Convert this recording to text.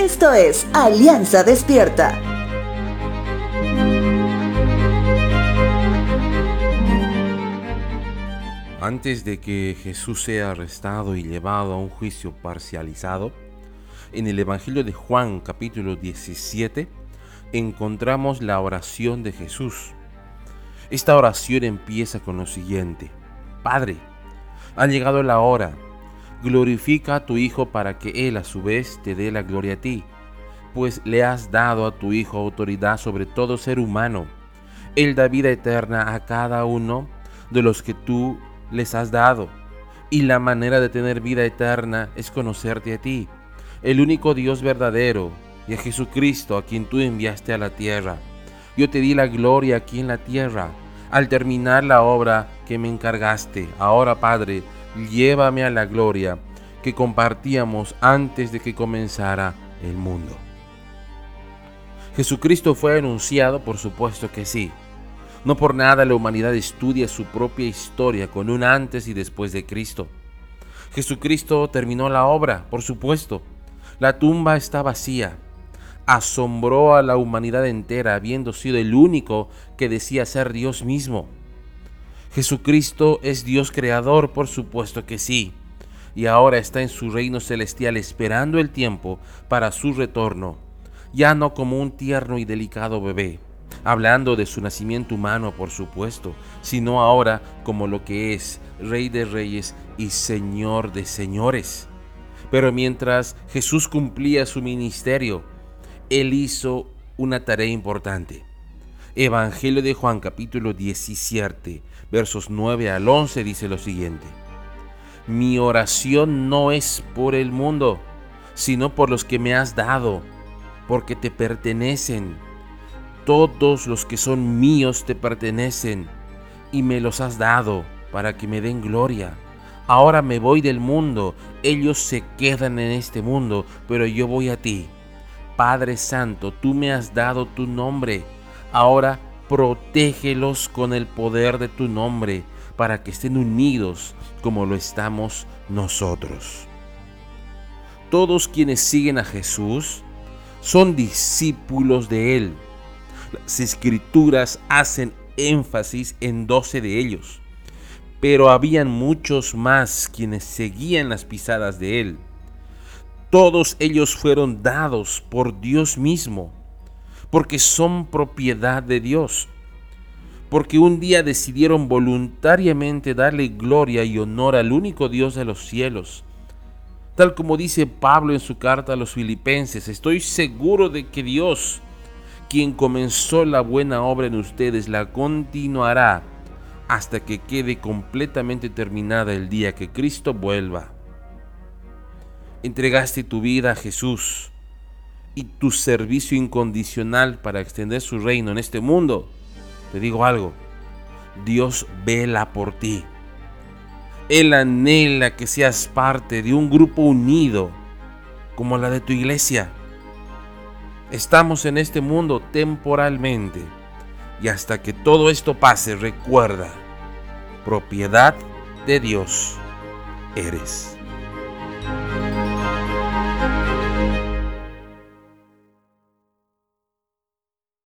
Esto es Alianza Despierta. Antes de que Jesús sea arrestado y llevado a un juicio parcializado, en el Evangelio de Juan capítulo 17 encontramos la oración de Jesús. Esta oración empieza con lo siguiente. Padre, ha llegado la hora. Glorifica a tu Hijo para que Él a su vez te dé la gloria a ti, pues le has dado a tu Hijo autoridad sobre todo ser humano. Él da vida eterna a cada uno de los que tú les has dado. Y la manera de tener vida eterna es conocerte a ti, el único Dios verdadero, y a Jesucristo a quien tú enviaste a la tierra. Yo te di la gloria aquí en la tierra, al terminar la obra que me encargaste. Ahora, Padre, llévame a la gloria que compartíamos antes de que comenzara el mundo. Jesucristo fue anunciado, por supuesto que sí. No por nada la humanidad estudia su propia historia con un antes y después de Cristo. Jesucristo terminó la obra, por supuesto. La tumba está vacía. Asombró a la humanidad entera, habiendo sido el único que decía ser Dios mismo. Jesucristo es Dios creador, por supuesto que sí, y ahora está en su reino celestial esperando el tiempo para su retorno, ya no como un tierno y delicado bebé, hablando de su nacimiento humano, por supuesto, sino ahora como lo que es Rey de Reyes y Señor de Señores. Pero mientras Jesús cumplía su ministerio, Él hizo una tarea importante. Evangelio de Juan capítulo 17, versos 9 al 11 dice lo siguiente. Mi oración no es por el mundo, sino por los que me has dado, porque te pertenecen todos los que son míos te pertenecen y me los has dado para que me den gloria. Ahora me voy del mundo, ellos se quedan en este mundo, pero yo voy a ti. Padre Santo, tú me has dado tu nombre. Ahora protégelos con el poder de tu nombre, para que estén unidos como lo estamos nosotros. Todos quienes siguen a Jesús son discípulos de Él las escrituras hacen énfasis en doce de ellos, pero habían muchos más quienes seguían las pisadas de él. Todos ellos fueron dados por Dios mismo, porque son propiedad de Dios, porque un día decidieron voluntariamente darle gloria y honor al único Dios de los cielos. Tal como dice Pablo en su carta a los filipenses, estoy seguro de que Dios, quien comenzó la buena obra en ustedes la continuará hasta que quede completamente terminada el día que Cristo vuelva. Entregaste tu vida a Jesús y tu servicio incondicional para extender su reino en este mundo. Te digo algo, Dios vela por ti. Él anhela que seas parte de un grupo unido como la de tu iglesia Estamos en este mundo temporalmente y hasta que todo esto pase, recuerda, propiedad de Dios eres.